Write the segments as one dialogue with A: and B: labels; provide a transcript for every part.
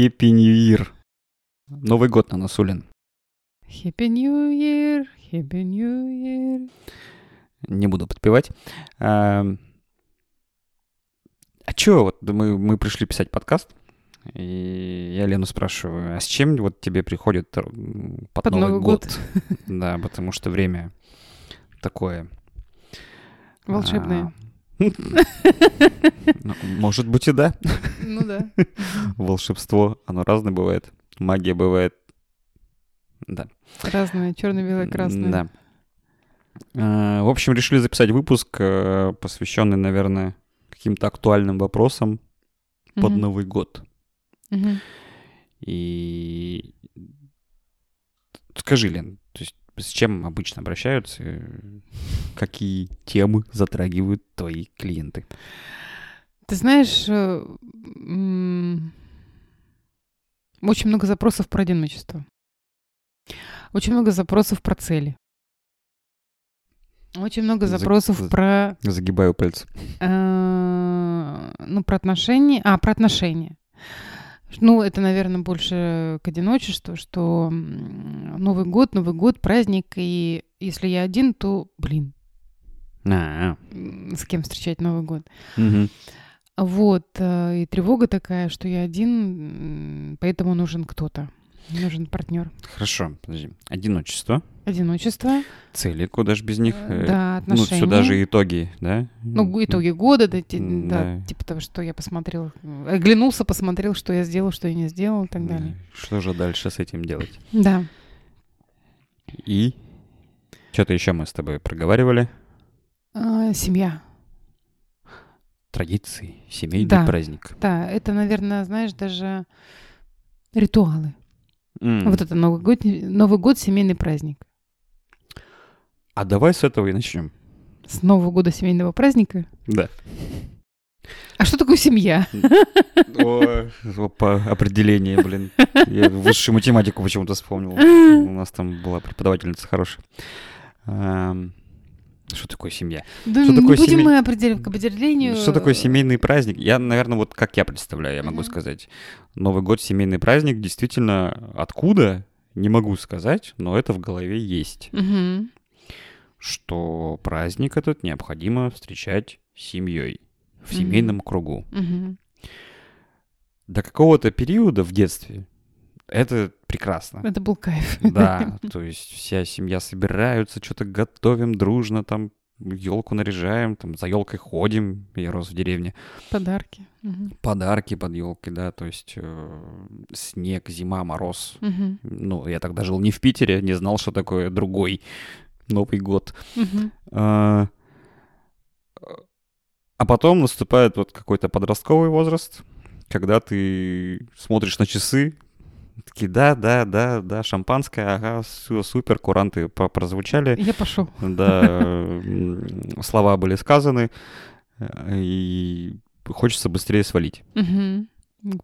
A: Happy New Year. Новый год на носу, Лен.
B: Happy New Year, Happy New Year.
A: Не буду подпевать. А, а чё, вот мы, мы пришли писать подкаст, и я Лену спрашиваю, а с чем вот тебе приходит под,
B: Под
A: Новый,
B: Новый
A: год?
B: год.
A: Да, потому что время такое. А, ну, Может быть и да.
B: Ну да.
A: Волшебство, оно разное бывает. Магия бывает. Да.
B: Разные, черное, белое, красное.
A: Да. А, В общем, решили записать выпуск, э, посвященный, наверное, каким-то актуальным вопросам под. Новый год. И скажи, Лен, то есть с чем обычно обращаются, э, какие темы затрагивают твои клиенты?
B: Ты знаешь, э, очень много запросов про одиночество. Очень много запросов про цели. Очень много
A: За-
B: запросов
A: за-
B: про,
A: Загибаю пальцы.
B: э, ну, про отношения. А, про отношения. Ну, это, наверное, больше к одиночеству, что Новый год, Новый год, праздник, и если я один, то, блин,
A: А,
B: м, с кем встречать Новый год?
A: мгм.
B: Вот, э, и тревога такая, что я один, поэтому нужен кто-то, нужен партнер.
A: Хорошо, подожди. Одиночество,
B: Одиночество,
A: цели, куда же без них?
B: э,
A: Э,
B: да,
A: Ну,
B: отношения.
A: сюда же итоги, да?
B: Ну, итоги года, да, да,
A: да.
B: типа того, что я посмотрел, э, оглянулся, посмотрел, что я сделал, что я не сделал и так
A: Да.
B: далее.
A: Что же дальше с этим делать?
B: Да.
A: И что-то еще мы с тобой проговаривали.
B: А, семья.
A: Традиции, семейный
B: Да.
A: праздник.
B: Да, это, наверное, знаешь, даже ритуалы.
A: М.
B: Вот это Новый год, Новый год, семейный праздник.
A: А давай с этого и начнем.
B: С Нового года семейного праздника.
A: Да.
B: А что такое семья?
A: О, по определению, блин. Я высшую математику почему-то вспомнил. У нас там была преподавательница хорошая. Что такое семья?
B: Да
A: Что такое
B: будем
A: семей-
B: мы определять к определению.
A: Что такое семейный праздник? Я, наверное, вот как я представляю, я могу
B: Мгм.
A: сказать. Новый год, семейный праздник, действительно, откуда? Не могу сказать, но это в голове есть.
B: Мгм.
A: Что праздник этот необходимо встречать семьей, в
B: Мгм.
A: семейном кругу.
B: Мгм.
A: До какого-то периода в детстве это прекрасно.
B: Это был кайф.
A: Да, то есть вся семья собираются, что-то готовим дружно, там елку наряжаем, там за елкой ходим. Я рос в деревне.
B: Подарки. Мгм.
A: Подарки под елкой, да, то есть э, снег, зима, мороз.
B: Мгм.
A: Ну, я тогда жил не в Питере, не знал, что такое другой Новый год.
B: Мгм.
A: А а потом наступает вот какой-то подростковый возраст, когда ты смотришь на часы, такие, да, да, да, да, шампанское, ага, всё, супер, куранты прозвучали,
B: Я пошел.
A: да, слова были сказаны, э, и хочется быстрее свалить.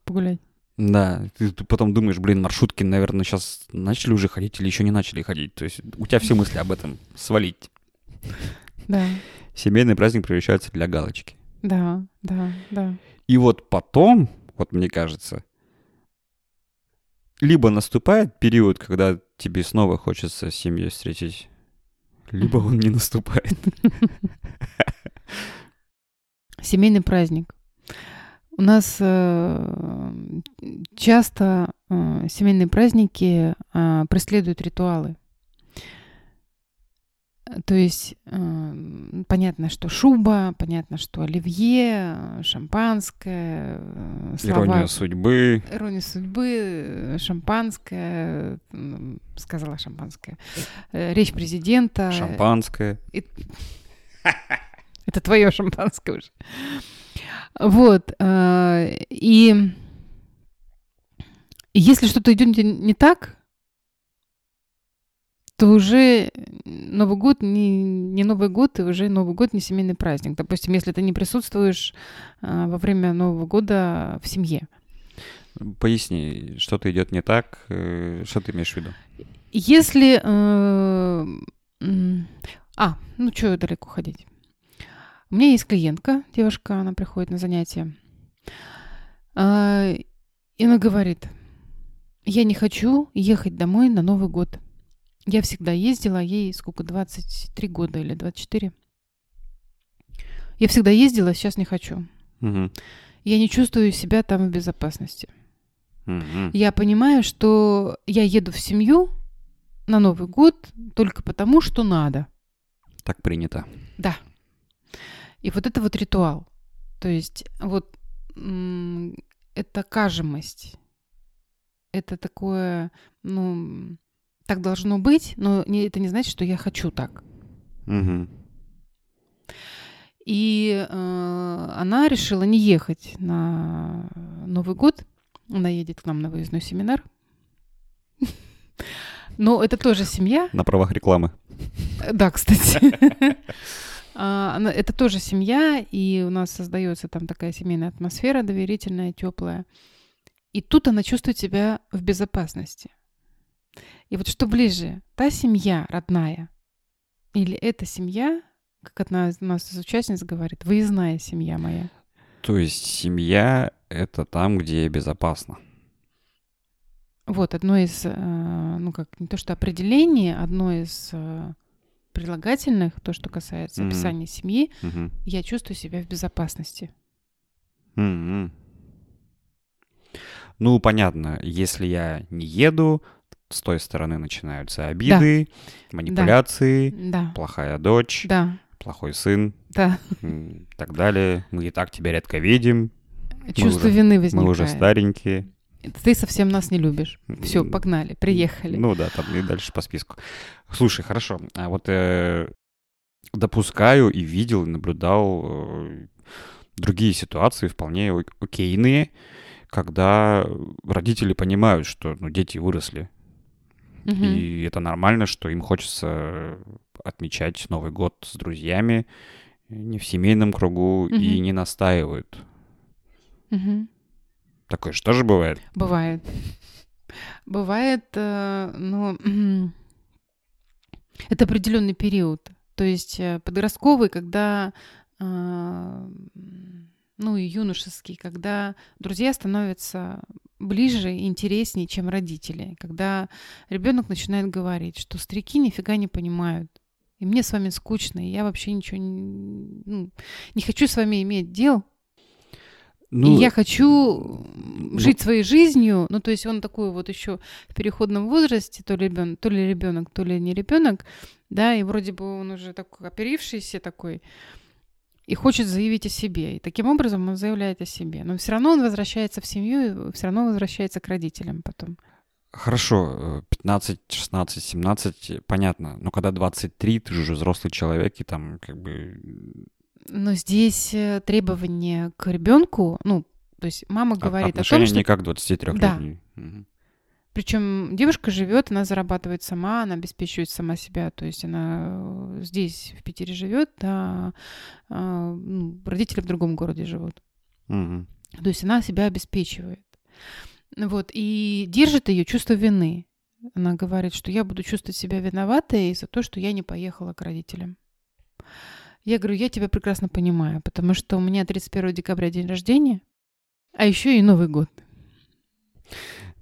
B: Погулять.
A: Да, ты, ты потом думаешь, блин, маршрутки, наверное, сейчас начали уже ходить или еще не начали ходить. То есть у тебя все мысли об этом свалить.
B: Да,
A: Семейный праздник превращается для галочки.
B: да, да, да.
A: И вот потом, вот мне кажется, либо наступает период, когда тебе снова хочется с семьей встретить, либо он не наступает.
B: Семейный праздник. У нас э, часто э, семейные праздники э, преследуют ритуалы. Э, То есть э, понятно, что шуба, понятно, что оливье, э, шампанское, э, слова,
A: Ирония судьбы.
B: Ирония судьбы, э, шампанское, сказала шампанское, речь президента.
A: Шампанское.
B: Это твое шампанское уже. Вот. И если что-то идет не так, то уже Новый год не, не Новый год, и уже Новый год не семейный праздник. Допустим, если ты не присутствуешь э, во время Нового года в семье.
A: Поясни, что-то идет не так, э, что ты имеешь в виду?
B: Если... э, м, А, ну что далеко ходить? У меня есть клиентка, девушка, она приходит на занятия. А, И она говорит, я не хочу ехать домой на Новый год. Я всегда ездила, ей сколько, 23 года или 24. Я всегда ездила, сейчас не хочу.
A: Мгм.
B: Я не чувствую себя там в безопасности.
A: Мгм.
B: Я понимаю, что я еду в семью на Новый год только потому, что надо.
A: Так принято.
B: Да. И вот это вот ритуал. То есть вот это кажемость. Это такое, ну, так должно быть, но не- это не значит, что я хочу так.
A: Мгм.
B: И э, она решила не ехать на Новый год. Она едет к нам на выездной семинар. Но это тоже семья.
A: На правах рекламы.
B: Э, Да, кстати. А, Это тоже семья, и у нас создается там такая семейная атмосфера доверительная, теплая. И тут она чувствует себя в безопасности. И вот что ближе, та семья родная или эта семья, как одна из нас из участниц говорит, выездная семья моя.
A: То есть семья — это там, где безопасно.
B: Вот одно из, э, ну как, не то что определение, одно из э, прилагательных, то, что касается
A: Мгм.
B: описания семьи,
A: Мгм.
B: я чувствую себя в безопасности.
A: Мгм. Ну, понятно, если я не еду, с той стороны начинаются обиды, манипуляции,
B: Да,
A: плохая дочь,
B: да,
A: плохой сын
B: да.
A: и так далее. Мы и так тебя редко видим,
B: Чувство
A: уже-
B: вины возникает.
A: мы уже старенькие.
B: Ты совсем нас не любишь. Все, погнали, приехали.
A: Ну да, там и дальше по списку. Слушай, хорошо. А вот э, допускаю и видел, и наблюдал э, другие ситуации вполне окейные, когда родители понимают, что ну, дети выросли.
B: Мгм.
A: И это нормально, что им хочется отмечать Новый год с друзьями, не в семейном кругу, и
B: Мгм.
A: не настаивают.
B: Мгм.
A: Такое же бывает?
B: Бывает. Бывает, э, ну, это определенный период. То есть э, подростковый, когда, м, ну и юношеский, когда друзья становятся ближе и интереснее, чем родители. Когда ребенок начинает говорить, что старики нифига не понимают. И мне с вами скучно, и я вообще ничего не, ну, не хочу с вами иметь дел.
A: Ну,
B: и я хочу
A: ну-
B: жить своей жизнью. Ну, то есть он такой вот еще в переходном возрасте, то ли ребенок, то ли ребенок, то ли не ребенок, да, и вроде бы он уже такой оперившийся такой, и хочет заявить о себе. И таким образом он заявляет о себе. Но все равно он возвращается в семью, все равно возвращается к родителям потом.
A: Хорошо, э, 15, 16, 17, понятно. Но когда 23, ты же уже взрослый человек, и там как бы...
B: Но здесь э, требования к ребенку, ну, то есть мама
A: от-
B: говорит о том, что
A: не как 23
B: Да.
A: летний.
B: Причем девушка живет, она зарабатывает сама, она обеспечивает сама себя. То есть она э, здесь, в Питере живет, а, а, ну, родители в другом городе живут.
A: Мгм.
B: То есть она себя обеспечивает. Вот, и держит ее чувство вины. Она говорит, что я буду чувствовать себя виноватой за то, что я не поехала к родителям. Я говорю, я тебя прекрасно понимаю, потому что у меня 31 декабря день рождения, а еще и Новый год.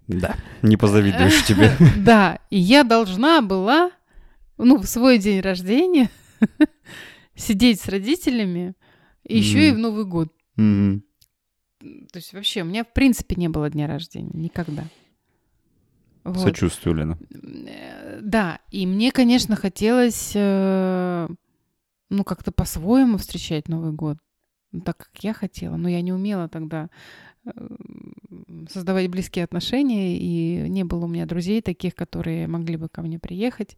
A: Да, не позавидуешь тебе.
B: Да, и я должна была, ну, в свой день рождения сидеть с родителями еще и в Новый год. То есть вообще у меня в принципе не было дня рождения, никогда. Вот.
A: Сочувствую, Лена.
B: Э, Да, и мне, конечно, хотелось, э, ну, как-то по-своему встречать Новый год, ну, так как я хотела, но я не умела тогда создавать близкие отношения, и не было у меня друзей таких, которые могли бы ко мне приехать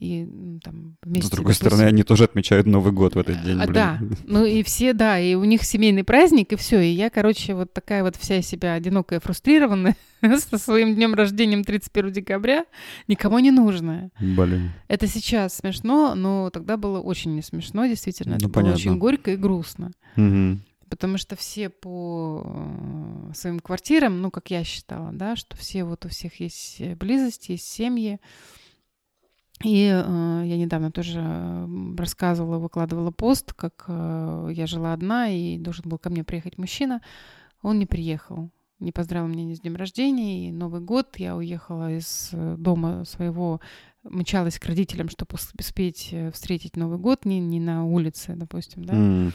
B: и там вместе.
A: С другой
B: допустим,
A: стороны, они тоже отмечают Новый год в этот день,
B: а,
A: блин.
B: да. Ну и все, да, и у них семейный праздник, и все. И я, короче, вот такая вот вся себя одинокая, фрустрированная со своим днем рождения 31 декабря, никому не нужная.
A: Блин.
B: Это сейчас смешно, но тогда было очень не смешно, действительно. Это
A: Ну,
B: было
A: понятно.
B: очень горько и грустно.
A: Мгм.
B: Потому что все по э, своим квартирам, ну, как я считала, да, что все вот у всех есть э, близость, есть семьи. И э, я недавно тоже рассказывала, выкладывала пост, как э, я жила одна, и должен был ко мне приехать мужчина. Он не приехал. не поздравил меня ни с днем рождения, и Новый год. Я уехала из э, дома своего, мчалась к родителям, чтобы успеть встретить Новый год, не, не на улице, допустим, да.
A: М.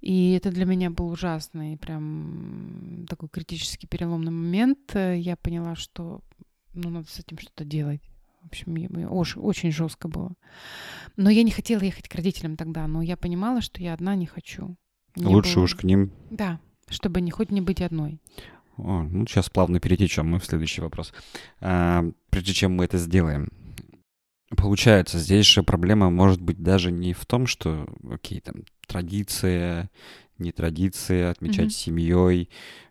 B: И это для меня был ужасный, прям такой критический переломный момент. Я поняла, что ну, надо с этим что-то делать. В общем, очень, очень жестко было. Но я не хотела ехать к родителям тогда, но я понимала, что я одна не хочу. Мне
A: Лучше
B: было-
A: уж к ним.
B: Да, чтобы не хоть не быть одной.
A: О, ну, сейчас плавно перетечем мы в следующий вопрос. А, прежде чем мы это сделаем, получается, здесь же проблема может быть даже не в том, что, окей, там, традиция, не традиция, отмечать с семьей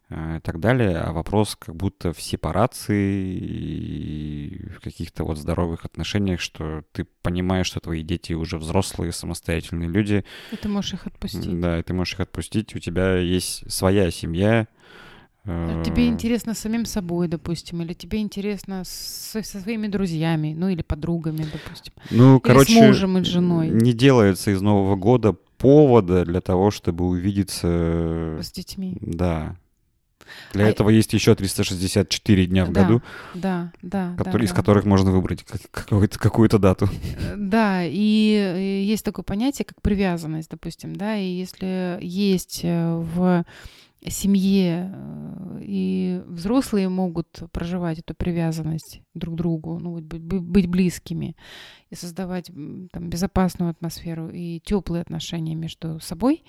A: а, и так далее, а вопрос как будто в сепарации и в каких-то вот здоровых отношениях, что ты понимаешь, что твои дети уже взрослые, самостоятельные люди,
B: И ты можешь их отпустить.
A: да, и ты можешь их отпустить, у тебя есть своя семья.
B: А Тебе интересно самим собой, допустим, или тебе интересно со, со своими друзьями, ну или подругами, допустим.
A: Ну, короче,
B: с мужем и с женой.
A: не делается из Нового года повода для того, чтобы увидеться.
B: С детьми.
A: Да. Для
B: А-
A: этого есть еще 364 дня в
B: Да,
A: году,
B: Да, да. да,
A: которые- из
B: да.
A: которых можно выбрать как- какую-то, какую-то дату.
B: Э, Да, и есть такое понятие, как привязанность, допустим, да, и если есть э, в семье и взрослые могут проживать эту привязанность друг к другу, ну, быть, бы- быть близкими и создавать там безопасную атмосферу и теплые отношения между собой,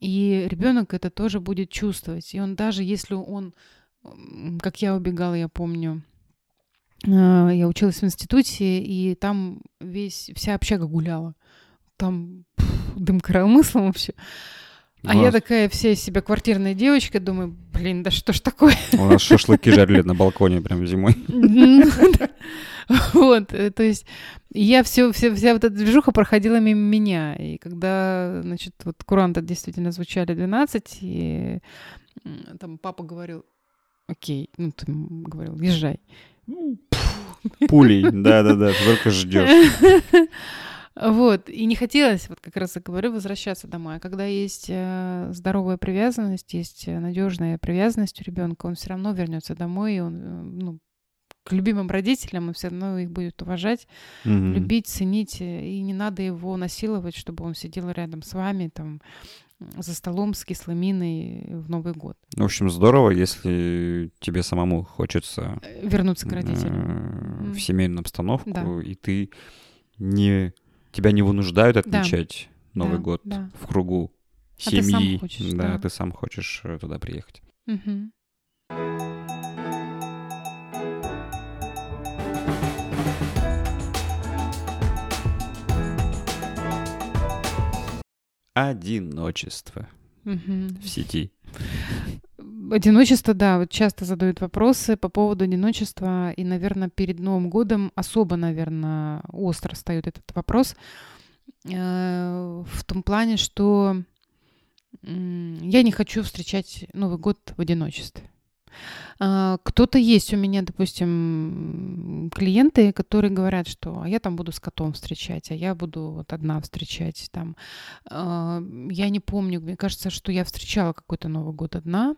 B: и ребенок это тоже будет чувствовать, и он даже если он, как я убегала, я помню, э, я училась в институте, и там весь, вся общага гуляла. Там пф, дым коромыслом вообще. А я такая вся из себя квартирная девочка, думаю, блин, да что ж такое?
A: У нас шашлыки жарили на балконе прям зимой.
B: Вот, э, то есть я все, все, вся вот эта движуха проходила мимо меня. И когда, значит, вот куранты действительно звучали 12, и там папа говорил, окей, ну, ты говорил, езжай.
A: Пулей, да-да-да, только ждешь.
B: Вот, и не хотелось, вот как раз и говорю, возвращаться домой. А когда есть э, здоровая привязанность, есть надежная привязанность у ребенка, он все равно вернется домой, и он, э, ну, к любимым родителям, он все равно их будет уважать,
A: Мгм.
B: любить, ценить, э, и не надо его насиловать, чтобы он сидел рядом с вами, там, за столом с кислой миной в Новый год.
A: В общем, здорово, если тебе самому хочется
B: Э, Вернуться к родителям.
A: э, в семейную обстановку,
B: Да.
A: и ты не тебя не вынуждают
B: Да.
A: отмечать Новый
B: Да,
A: год
B: да.
A: в кругу
B: А ты сам
A: семьи.
B: хочешь,
A: да,
B: да.
A: ты сам хочешь э, туда приехать.
B: Мгм.
A: Одиночество
B: Мгм.
A: в сети.
B: Одиночество, да, вот часто задают вопросы по поводу одиночества, и, наверное, перед Новым годом особо, наверное, остро встает этот вопрос э, в том плане, что я не хочу встречать Новый год в одиночестве. А, Кто-то есть у меня, допустим, клиенты, которые говорят, что а я там буду с котом встречать, а я буду вот одна встречать там. А, Я не помню, мне кажется, что я встречала какой-то Новый год одна.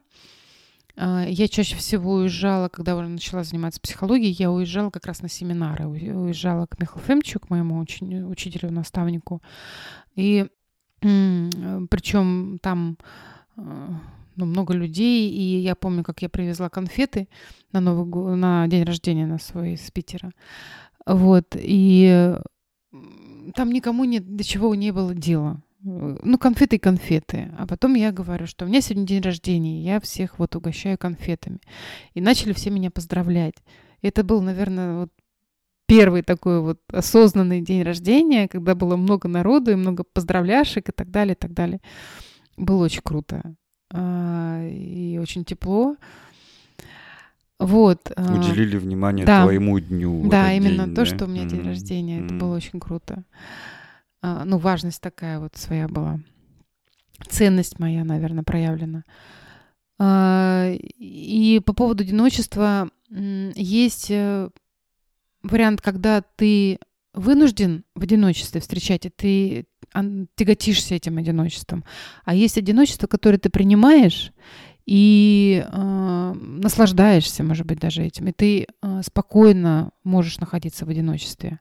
B: А, Я чаще всего уезжала, когда уже начала заниматься психологией, я уезжала как раз на семинары. Уезжала к Михаилу Фемчу, к моему учени- учителю, наставнику. И причем там э, ну, много людей, и я помню, как я привезла конфеты на Новый год, на день рождения на свой из Питера. Вот, и там никому ни до чего не было дела. Э, Ну, конфеты и конфеты. А потом я говорю, что у меня сегодня день рождения, я всех вот угощаю конфетами. И начали все меня поздравлять. И это был, наверное, вот первый такой вот осознанный день рождения, когда было много народу и много поздравляшек и так далее, и так далее. Было очень круто. А, И очень тепло. Вот. а,
A: Уделили внимание
B: да.
A: твоему дню.
B: Да, именно
A: день,
B: то,
A: да?
B: что у меня день
A: Мгм.
B: рождения. Это
A: Мгм.
B: было очень круто. Ну, важность такая вот своя была. Ценность моя, наверное, проявлена. А, И по поводу одиночества есть э, вариант, когда ты вынужден в одиночестве встречать, и ты тяготишься этим одиночеством. А есть одиночество, которое ты принимаешь, и э, наслаждаешься, может быть, даже этим, и ты э, спокойно можешь находиться в одиночестве.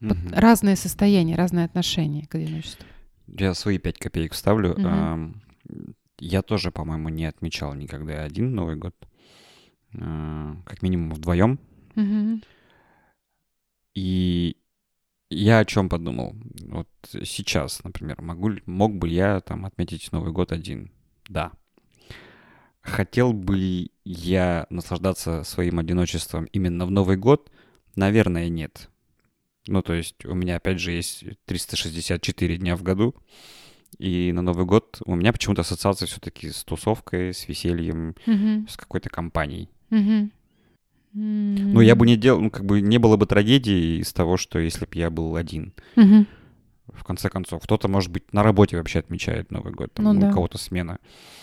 B: Вот
A: Мгм.
B: разные состояния, разные отношения к одиночеству.
A: Я свои пять копеек вставлю.
B: Мгм.
A: Ам, Я тоже, по-моему, не отмечал никогда один Новый год. А, Как минимум вдвоем.
B: Мгм.
A: И я о чем подумал? Вот сейчас, например, могу, мог бы я там отметить Новый год один? Да. Хотел бы я наслаждаться своим одиночеством именно в Новый год? Наверное, нет. Ну, то есть у меня, опять же, есть 364 дня в году, и на Новый год у меня почему-то ассоциация все-таки с тусовкой, с весельем,
B: Мгм.
A: с какой-то компанией.
B: Мгм.
A: Ну, я бы не делал, ну, как бы не было бы трагедии из того, что если бы я был один.
B: Мгм.
A: В конце концов, кто-то, может быть, на работе вообще отмечает Новый год, там,
B: Ну да.
A: у кого-то смена.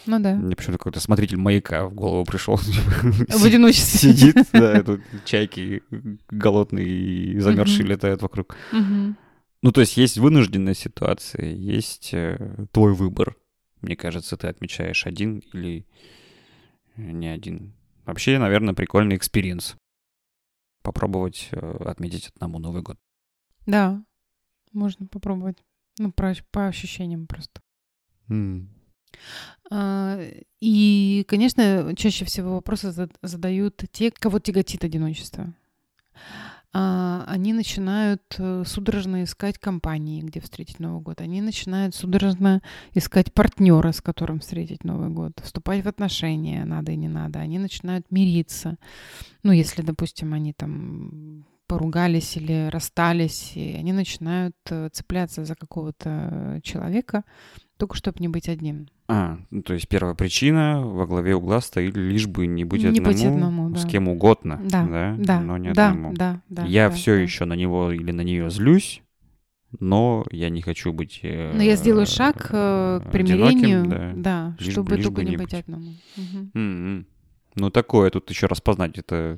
B: Ну да.
A: Мне почему-то какой-то смотритель маяка в голову пришел.
B: В одиночестве.
A: Сидит, да, тут чайки голодные и замерзшие летают вокруг. Ну, то есть есть вынужденная ситуация, есть э, твой выбор. Мне кажется, ты отмечаешь один или э, не один. Вообще, наверное, прикольный experience. Попробовать э, отметить одному Новый год.
B: Да, можно попробовать. Ну, про- по ощущениям просто. А, И, конечно, чаще всего вопросы зад- задают те, кого тяготит одиночество. А, Они начинают э, судорожно искать компании, где встретить Новый год. Они начинают судорожно искать партнера, с которым встретить Новый год. Вступать в отношения надо и не надо. Они начинают мириться. Ну, если, допустим, они там поругались или расстались, и они начинают э, цепляться за какого-то человека, только чтобы не быть одним.
A: А, ну, то есть первая причина во главе угла стоит лишь бы не быть
B: Не
A: одному,
B: быть одному,
A: с
B: да.
A: кем угодно,
B: Да, да,
A: но не
B: да,
A: одному.
B: да, да.
A: я
B: да,
A: все
B: да.
A: еще на него или на нее злюсь, но я не хочу быть. э,
B: Но я сделаю шаг э, к
A: одиноким,
B: примирению,
A: да.
B: да,
A: Лишь бы-
B: чтобы
A: лишь
B: только не быть
A: быть.
B: одному.
A: М-м. Ну такое тут еще распознать это.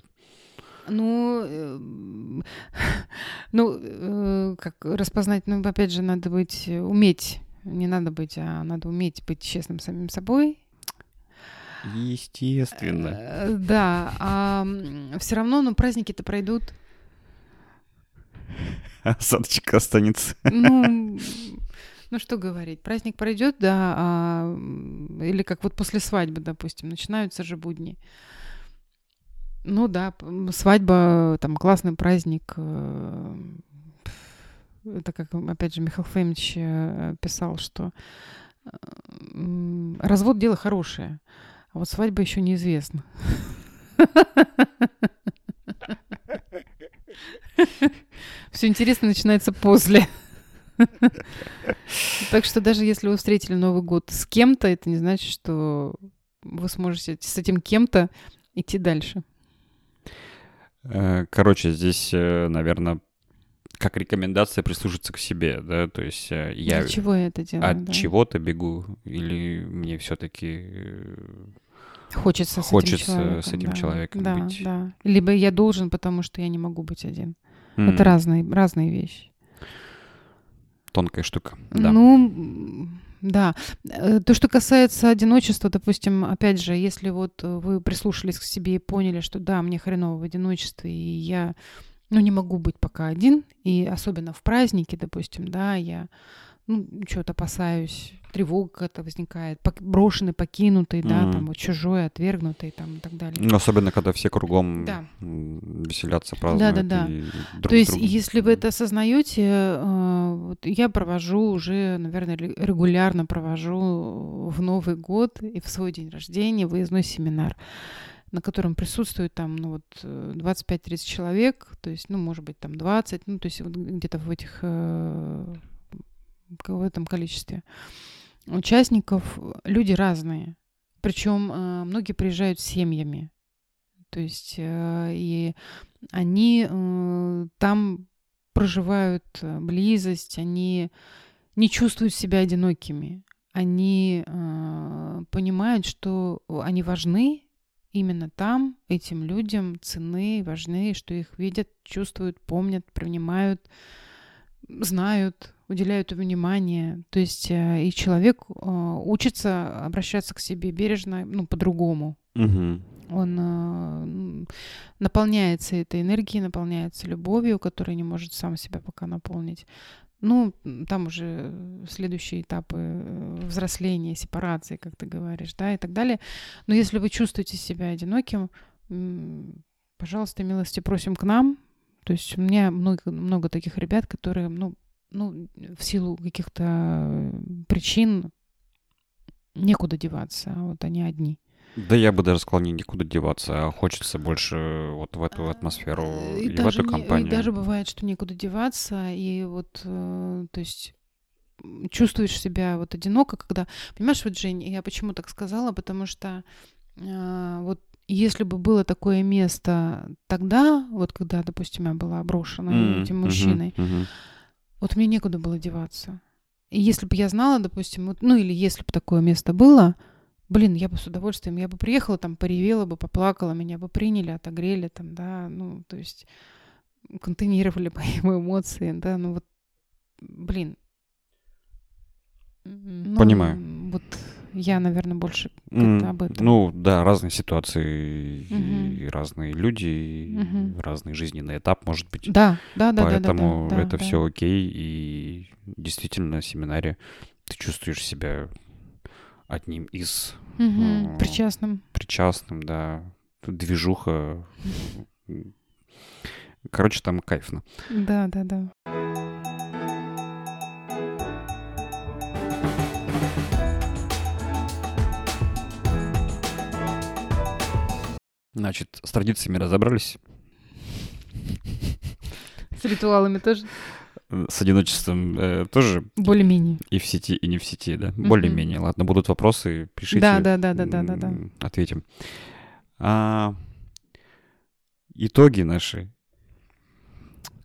B: Ну, эм, ну, э, как распознать, ну, опять же, надо быть, э, уметь, не надо быть, а надо уметь быть честным самим собой.
A: Естественно.
B: Э, Да, а все равно, ну, праздники-то пройдут.
A: Осадочка останется.
B: Ну, ну что говорить, праздник пройдет, да, а, или как вот после свадьбы, допустим, начинаются же будни. Ну да, свадьба, там классный праздник. э, Это как, опять же, Михаил Фомич э, писал, что э, развод дело хорошее, а вот свадьба еще неизвестно. Все интересно начинается после. Так что даже если вы встретили Новый год с кем-то, это не значит, что вы сможете с этим кем-то идти дальше.
A: Э, Короче, здесь, наверное, как рекомендация прислушаться к себе, да, то есть э, я
B: Для чего я это делаю?
A: от
B: да?
A: чего-то бегу, или мне все-таки
B: Хочется,
A: Хочется
B: с этим человеком.
A: с этим
B: да.
A: человеком
B: да,
A: быть.
B: Да. Либо я должен, потому что я не могу быть один. Это разные, разные вещи.
A: тонкая штука. Да.
B: Ну, да. Э, То, что касается одиночества, допустим, опять же, если вот э, вы прислушались к себе и поняли, что да, мне хреново в одиночестве, и я, ну, не могу быть пока один, и особенно в празднике, допустим, да, я, ну, чего-то опасаюсь, тревога какая-то возникает, брошенный, покинутый, да,
A: Мгм.
B: там вот чужой, отвергнутый, там и так далее.
A: Ну, особенно, когда все кругом
B: Да.
A: веселятся, празднуют.
B: Да-да-да.
A: и друг
B: То есть,
A: другом.
B: если вы это осознаете, э, вот я провожу уже, наверное, ре- регулярно провожу в Новый год и в свой день рождения выездной семинар, на котором присутствует там, ну вот, э, 25-30 человек, то есть, ну, может быть, там 20, ну, то есть вот где-то в этих, э, в этом количестве участников люди разные. Причем э, многие приезжают с семьями. То есть э, и они э, там проживают близость, они не чувствуют себя одинокими. Они понимают, что они важны именно там, этим людям цены, важны, что их видят, чувствуют, помнят, принимают. знают, уделяют внимание. То есть э, и человек э, учится обращаться к себе бережно, ну, по-другому.
A: Мгм.
B: Он э, наполняется этой энергией, наполняется любовью, которую не может сам себя пока наполнить. Ну, там уже следующие этапы взросления, сепарации, как ты говоришь, да, и так далее. Но если вы чувствуете себя одиноким, пожалуйста, милости просим к нам. То есть у меня много, много таких ребят, которые, ну, ну, в силу каких-то э, причин некуда деваться, а вот они одни.
A: Да я бы даже сказал, не никуда деваться, а хочется больше вот в эту атмосферу
B: Э,
A: и, в эту
B: не-
A: компанию.
B: И даже бывает, что некуда деваться, и вот, э, то есть чувствуешь себя вот одиноко, когда... Понимаешь, вот, Жень, я почему так сказала? Потому что э, вот если бы было такое место тогда, вот когда, допустим, я была брошена
A: М,
B: этим мужчиной,
A: мгм.
B: Вот мне некуда было деваться. И если бы я знала, допустим, вот, ну или если бы такое место было, блин, я бы с удовольствием, я бы приехала там, поревела бы, поплакала, меня бы приняли, отогрели там, да, ну, то есть контейнировали мои эмоции, да, ну вот, блин. Ну,
A: Понимаю.
B: Вот я, наверное, больше как-то об этом.
A: Ну, да, разные ситуации,
B: Мгм.
A: и разные люди, и
B: Мгм.
A: разный жизненный этап может быть.
B: да, да, да, да, да,
A: Поэтому
B: да, да,
A: это
B: да.
A: все окей. И действительно, на семинаре ты чувствуешь себя одним из
B: Мгм,
A: а,
B: причастным.
A: причастным, да. Движуха. Короче, там кайфно.
B: Да, да, да.
A: Значит, с традициями разобрались.
B: С ритуалами тоже
A: С одиночеством э, тоже
B: более-менее.
A: и в сети, и не в сети, да.
B: Мгм.
A: Более-менее. Ладно, будут вопросы, пишите.
B: Да, да, да, да, да, да, да.
A: Ответим. А, итоги наши.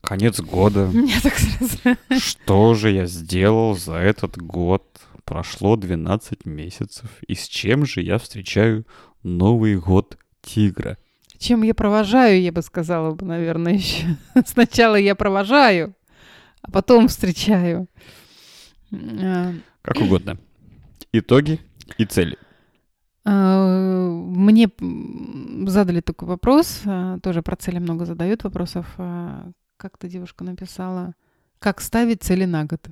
A: Конец года.
B: Меня так сразу...
A: Что же я сделал за этот год? Прошло 12 месяцев. И с чем же я встречаю Новый год тигра?
B: Чем я провожаю, я бы сказала бы, наверное, еще. Сначала я провожаю, а потом встречаю. А,
A: Как угодно. Итоги и цели.
B: а, Мне задали такой вопрос, а, тоже про цели много задают вопросов. А, Как то девушка написала, как ставить цели на год?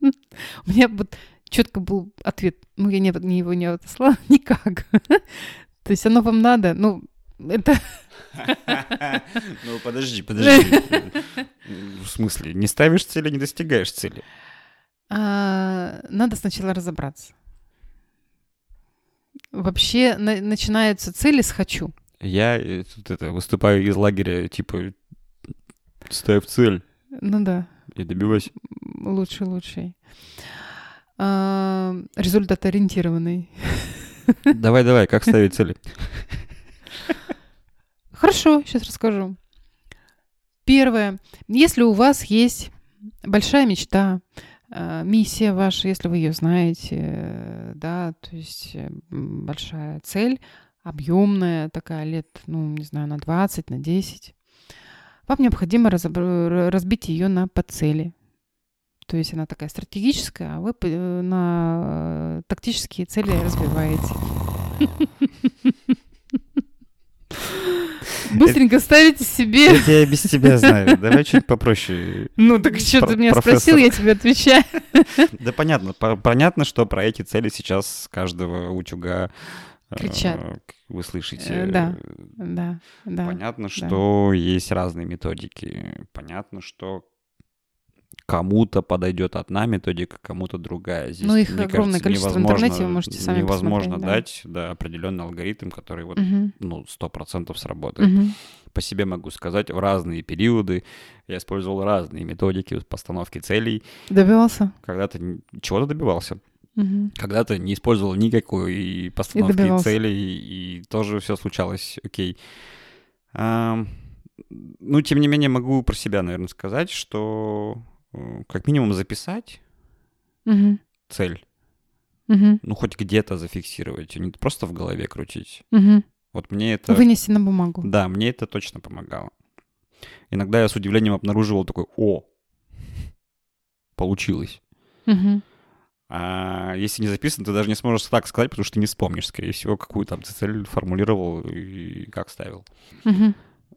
B: У меня вот четко был ответ, ну я не его не отослала, никак. То есть оно вам надо, ну это
A: Ну, подожди, подожди. В смысле, не ставишь цели, не достигаешь цели.
B: А, надо сначала разобраться. Вообще на- начинаются цели с хочу.
A: Я э, тут это выступаю из лагеря, типа, ставь цель
B: Ну да,
A: и добивайся.
B: лучший, лучший. А, результат ориентированный.
A: Давай, давай, как ставить цели?
B: Хорошо, сейчас расскажу. Первое. Если у вас есть большая мечта, э, миссия ваша, если вы ее знаете, да, то есть э, большая цель, объемная такая, лет, ну, не знаю, на 20, на 10, вам необходимо разбить ее на подцели. То есть она такая стратегическая, а вы э, на э, тактические цели разбиваете. Быстренько ставите себе
A: Я тебя без тебя знаю. Давай чуть попроще.
B: ну так что ты меня
A: профессор.
B: спросил, я тебе отвечаю.
A: Да понятно, по- понятно, что про эти цели сейчас каждого утюга э,
B: Кричат.
A: Вы слышите.
B: Э, да.
A: э,
B: Да, да.
A: Понятно, что есть разные методики. Понятно, что кому-то подойдет одна методика, кому-то другая. Здесь,
B: Ну, их
A: мне
B: огромное
A: кажется,
B: количество в интернете, вы можете сами
A: Невозможно
B: да.
A: дать да, определенный алгоритм, который вот,
B: Мгм,
A: ну, сто процентов сработает.
B: мгм.
A: По себе могу сказать, в разные периоды я использовал разные методики постановки целей.
B: Добивался?
A: Когда-то чего-то добивался.
B: Мгм.
A: Когда-то не использовал никакой постановки
B: добивался.
A: целей, и тоже все случалось окей. Ам, ну, тем не менее, могу про себя, наверное, сказать, что как минимум записать
B: Мгм.
A: цель,
B: Мгм.
A: ну, хоть где-то зафиксировать, а не просто в голове крутить.
B: Мгм.
A: Вот мне это...
B: Вынести на бумагу.
A: Да, мне это точно помогало. Иногда я с удивлением обнаруживал такой, о, получилось.
B: Мгм.
A: А если не записано, ты даже не сможешь так сказать, потому что ты не вспомнишь, скорее всего, какую там ты цель формулировал и как ставил.
B: Мгм.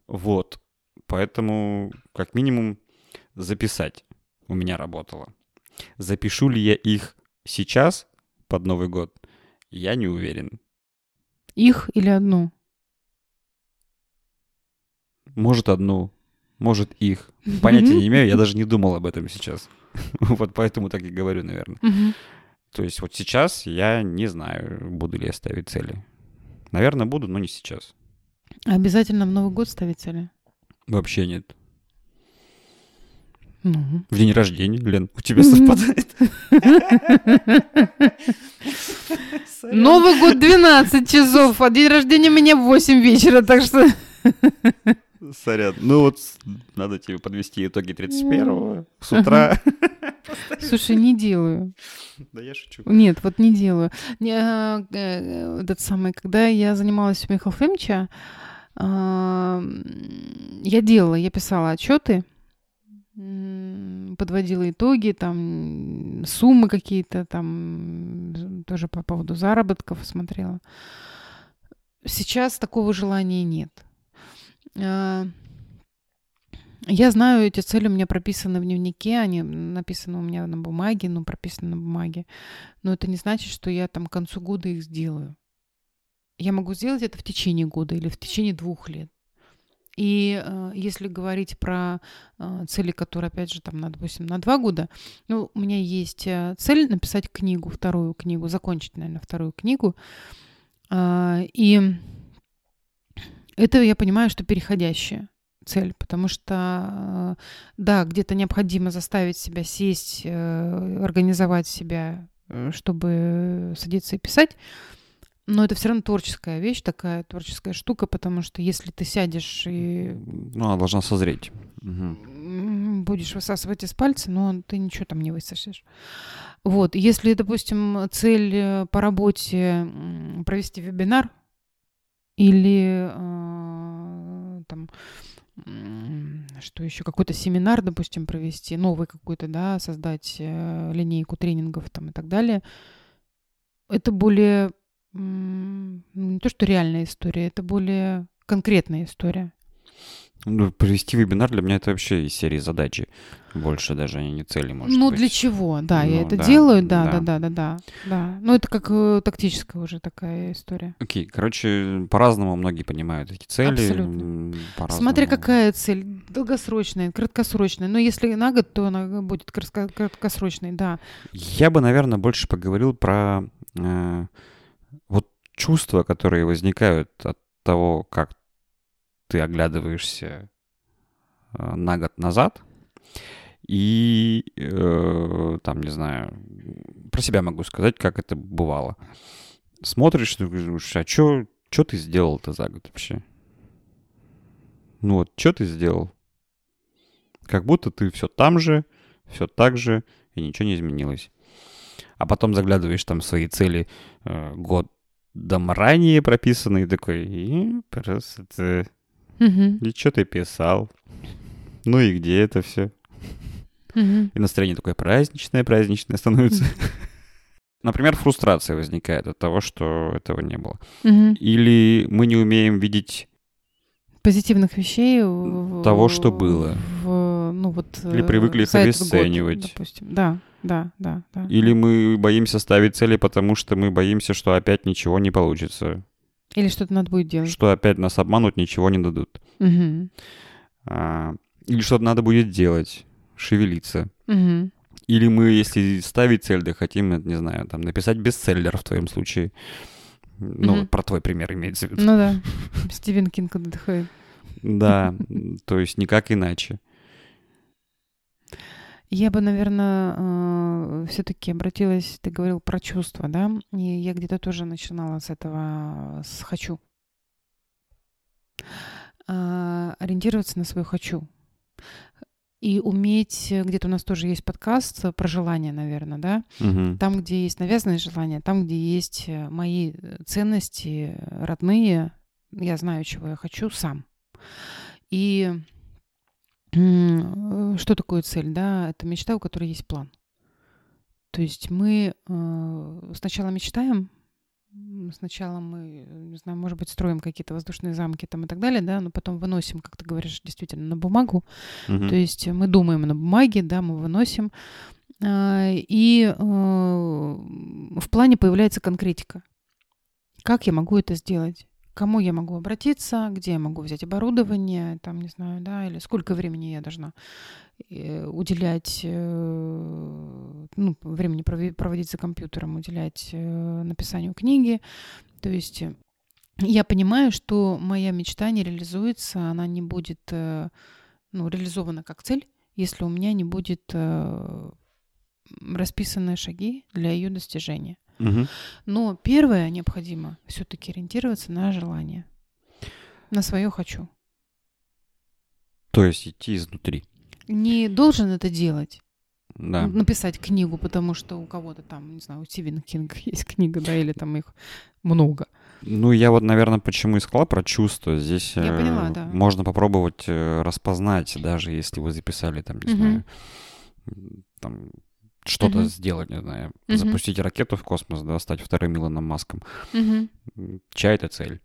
A: Вот. Поэтому, как минимум, записать у меня работало. Запишу ли я их сейчас, под Новый год, я не уверен.
B: Их или одну?
A: Может, одну, может, их. Понятия не имею, я даже не думал об этом сейчас. Вот поэтому так и говорю, наверное. То есть вот сейчас я не знаю, буду ли я ставить цели. Наверное, буду, но не сейчас.
B: Обязательно в Новый год ставить цели?
A: Вообще нет.
B: Ну.
A: В день рождения, Лен, у тебя совпадает.
B: Новый год 12 часов, а день рождения у меня в 8 вечера, так что...
A: Сорян. Ну вот надо тебе подвести итоги 31-го с утра.
B: Слушай, не делаю.
A: Да я шучу.
B: Нет, вот не делаю. Не, а, э, Этот самый, когда я занималась у Михаила Фемча, а, м, я делала, я писала отчеты, подводила итоги, там суммы какие-то, там тоже по поводу заработков смотрела. Сейчас такого желания нет. А, Я знаю, эти цели у меня прописаны в дневнике, они написаны у меня на бумаге, ну, прописаны на бумаге. Но это не значит, что я там к концу года их сделаю. Я могу сделать это в течение года или в течение двух лет. И э, если говорить про э, цели, которые, опять же, там, на, допустим, на два года, ну, у меня есть э, цель написать книгу, вторую книгу, закончить, наверное, вторую книгу. А, и это я понимаю, что переходящая цель, потому что, э, да, где-то необходимо заставить себя сесть, э, организовать себя, э, чтобы садиться и писать, но это все равно творческая вещь, такая творческая штука, потому что если ты сядешь и
A: Ну, она должна созреть.
B: М, будешь высасывать из пальца, но ты ничего там не высосешь. Вот, если, допустим, цель э, по работе провести вебинар или э, там что еще какой-то семинар, допустим, провести, новый какой-то, да, создать э, линейку тренингов там и так далее, это более не то что реальная история, это более конкретная история.
A: Ну, провести вебинар для меня это вообще из серии задачи. Больше даже, а не цели, может
B: ну,
A: быть.
B: для чего? Да, я
A: Ну,
B: это
A: да,
B: делаю, да,
A: да.
B: да, да, да, да. Ну, это как э, тактическая уже такая история.
A: Окей, короче, по-разному многие понимают эти цели.
B: Абсолютно. Смотря какая цель, долгосрочная, краткосрочная. Но если на год, то она будет кратко- краткосрочной, да.
A: Я бы, наверное, больше поговорил про э, вот чувства, которые возникают от того, как ты оглядываешься э, на год назад. И э, там, не знаю, про себя могу сказать, как это бывало. Смотришь, ты говоришь, а что ты сделал-то за год вообще? Ну вот, что ты сделал? Как будто ты все там же, все так же, и ничего не изменилось. А потом заглядываешь там свои цели э, годом ранее прописанные, такой, и просто.
B: Мгм,
A: И что ты писал? Ну и где это все?
B: мгм.
A: И настроение такое праздничное, праздничное становится. Например, фрустрация возникает от того, что этого не было.
B: Мгм.
A: Или мы не умеем видеть
B: Позитивных вещей.
A: Того, что было.
B: Ну, вот,
A: Или
B: э,
A: привыкли их
B: этот год,
A: обесценивать.
B: допустим. Да, да, да. да.
A: Или мы боимся ставить цели, потому что мы боимся, что опять ничего не получится.
B: Или что-то надо будет делать.
A: Что опять нас обманут, ничего не дадут.
B: Мгм,
A: А, Или что-то надо будет делать, шевелиться.
B: мгм.
A: Или мы, если ставить цель, да хотим, не знаю, там, написать бестселлер в твоем случае. Ну, вот про твой пример имеется в виду.
B: Ну да, Стивен Кинг отдыхает.
A: Да, то есть никак иначе.
B: Я бы, наверное, все-таки обратилась, ты говорил про чувства, да? И я где-то тоже начинала с этого, с «хочу». А, Ориентироваться на свое «хочу». И уметь, э, где-то у нас тоже есть подкаст э, про желания, наверное, да?
A: Мгм.
B: Там, где есть навязанные желания, там, где есть э, мои э, ценности э, родные, я знаю, чего я хочу сам. И э, что такое цель, да? Это мечта, у которой есть план. То есть мы э, сначала мечтаем, сначала мы, э, не знаю, может быть, строим какие-то воздушные замки там и так далее, да, но потом выносим, как ты говоришь, действительно на бумагу.
A: Мгм.
B: То есть мы думаем на бумаге, да, мы выносим, а, и э, в плане появляется конкретика. Как я могу это сделать? Кому я могу обратиться, где я могу взять оборудование, там, не знаю, да, или сколько времени я должна э, уделять, э, ну, времени проводить за компьютером, уделять э, написанию книги. То есть я понимаю, что моя мечта не реализуется, она не будет ну, реализована как цель, если у меня не будет расписаны шаги для ее достижения.
A: Мгм.
B: Но первое необходимо все-таки ориентироваться на желание, на свое хочу.
A: То есть идти изнутри.
B: Не должен это делать,
A: Да.
B: написать книгу, потому что у кого-то там, не знаю, у Стивена Кинга есть книга, да, или там их много.
A: Ну, я вот, наверное, почему и сказал про чувства. Здесь
B: Я
A: э,
B: поняла, да.
A: можно попробовать э, распознать, даже если вы записали там, не
B: Мгм.
A: знаю, там что-то
B: Мгм.
A: сделать, не знаю,
B: Мгм.
A: запустить ракету в космос, да, стать вторым Илоном Маском. М, Чья это цель?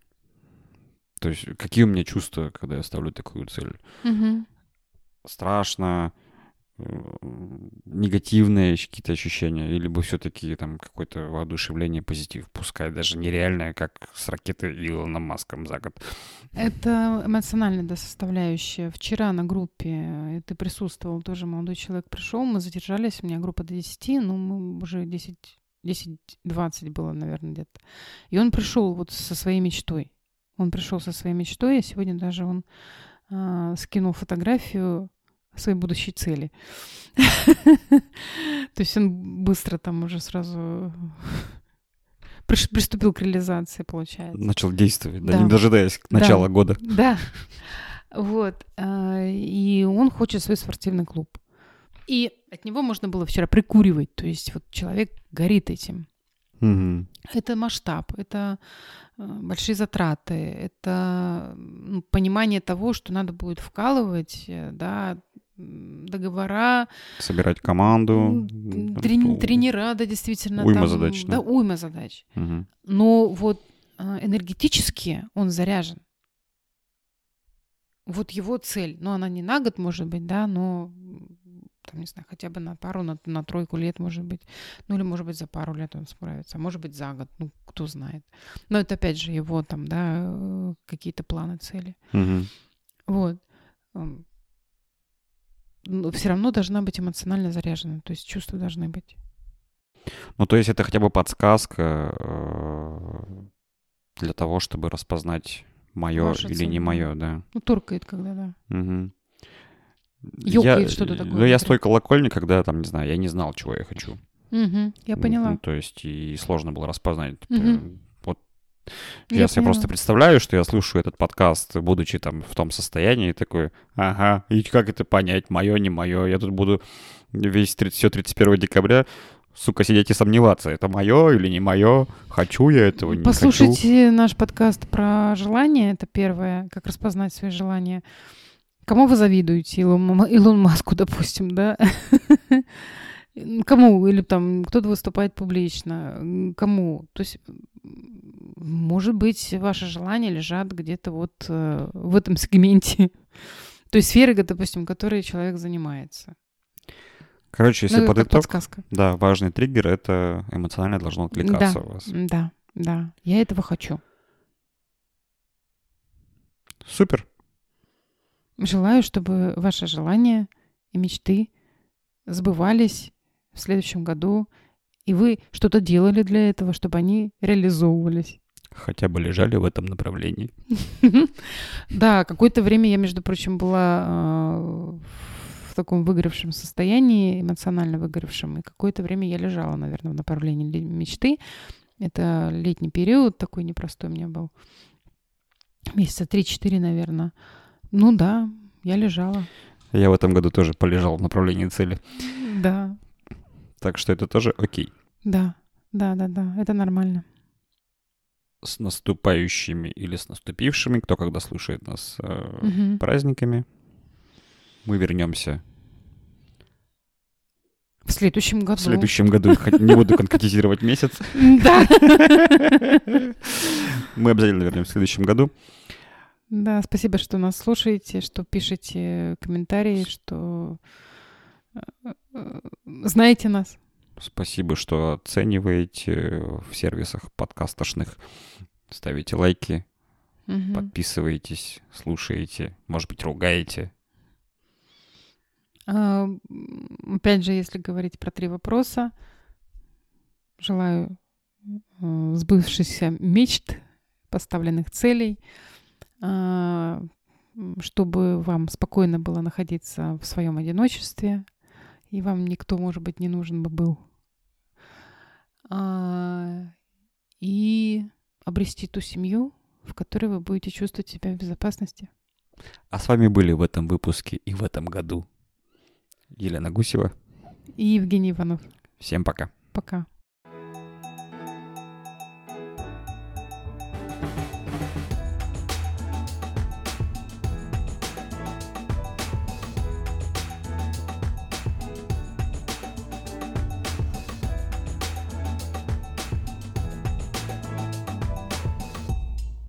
A: То есть какие у меня чувства, когда я ставлю такую цель?
B: Мгм.
A: Страшно, негативные какие-то ощущения, или бы все-таки там какое-то воодушевление, позитив, пускай даже нереальное, как с ракеты Илоном Маском за год.
B: Это эмоциональная да, составляющая. Вчера на группе э, ты присутствовал, тоже молодой человек пришел, мы задержались, у меня группа до 10, ну, мы уже 10, 10-20 было, наверное, где-то. И он пришел вот со своей мечтой. Он пришел со своей мечтой, и сегодня даже он а, скинул фотографию своей будущей цели. То есть он быстро там уже сразу приступил к реализации, получается.
A: Начал действовать, да,
B: Да.
A: не дожидаясь
B: Да.
A: начала года.
B: Да. Вот. а, И он хочет свой спортивный клуб. И от него можно было вчера прикуривать. То есть вот человек горит этим.
A: Мгм.
B: Это масштаб, это э, большие затраты, это понимание того, что надо будет вкалывать, э, да, договора,
A: Собирать команду.
B: трени- тренера, да, действительно.
A: уйма
B: там,
A: задач, да.
B: Да, уйма задач.
A: мгм.
B: Но вот а, энергетически он заряжен. Вот его цель, ну, она не на год, может быть, да, но, там, не знаю, хотя бы на пару, на, на тройку лет, может быть. Ну, или, может быть, за пару лет он справится, а может быть, за год, ну, кто знает. Но это, опять же, его там, да, э, какие-то планы, цели.
A: Мгм.
B: Вот. Все равно должна быть эмоционально заряжена, то есть чувства должны быть.
A: Ну, то есть это хотя бы подсказка э, для того, чтобы распознать мое или не мое, да.
B: Ну, торкает когда, да.
A: Мгм.
B: Ёкает
A: Я-
B: что-то такое
A: Ну, я с
B: внутри.
A: той колокольни, когда, там, не знаю, я не знал, чего я хочу.
B: Мгм, я поняла.
A: Ну, то есть и сложно было распознать. Вот
B: Я
A: я себе просто представляю, что я слушаю этот подкаст, будучи там в том состоянии, и такой, ага, и как это понять, мое, не мое? Я тут буду весь 30, все 31 декабря, сука, сидеть и сомневаться, это мое или не мое, хочу я этого, не хочу.
B: Послушайте наш подкаст про желания. Это первое, как распознать свои желания. Кому вы завидуете? Илон, Илон Маску, допустим, да? Кому? Или там кто-то выступает публично? Кому? То есть, может быть, ваши желания лежат где-то вот э, в этом сегменте той сферы, допустим, которой человек занимается.
A: Короче, если
B: Ну,
A: под итог,
B: подсказка.
A: да, важный триггер — это эмоционально должно откликаться у вас.
B: Да, да. Я этого хочу.
A: Супер.
B: Желаю, чтобы ваши желания и мечты сбывались в следующем году, и вы что-то делали для этого, чтобы они реализовывались.
A: Хотя бы лежали в этом направлении.
B: Да, какое-то время я, между прочим, была э, в таком выгоревшем состоянии, эмоционально выгоревшем, и какое-то время я лежала, наверное, в направлении мечты. Это летний период такой непростой у меня был. Месяца 3-4, наверное. Ну да, я лежала.
A: Я в этом году тоже полежал в направлении цели.
B: Да,
A: Так что это тоже окей.
B: да, да, да, да, это нормально.
A: С наступающими или с наступившими, кто когда слушает нас, э,
B: Мгм.
A: праздниками. Мы вернемся
B: В следующем году.
A: в следующем году. Не буду конкретизировать месяц.
B: Да.
A: Мы обязательно вернемся в следующем году.
B: Да, спасибо, что нас слушаете, что пишете комментарии, что э, э, знаете нас.
A: Спасибо, что оцениваете в сервисах подкастошных. Ставите лайки,
B: Мгм.
A: подписываетесь, слушаете, может быть, ругаете.
B: А, Опять же, если говорить про три вопроса, желаю э, сбывшихся мечт, поставленных целей, а, чтобы вам спокойно было находиться в своем одиночестве, и вам никто, может быть, не нужен бы был. А, И обрести ту семью, в которой вы будете чувствовать себя в безопасности.
A: А с вами были в этом выпуске и в этом году Елена Гусева.
B: И Евгений Иванов.
A: Всем пока.
B: Пока.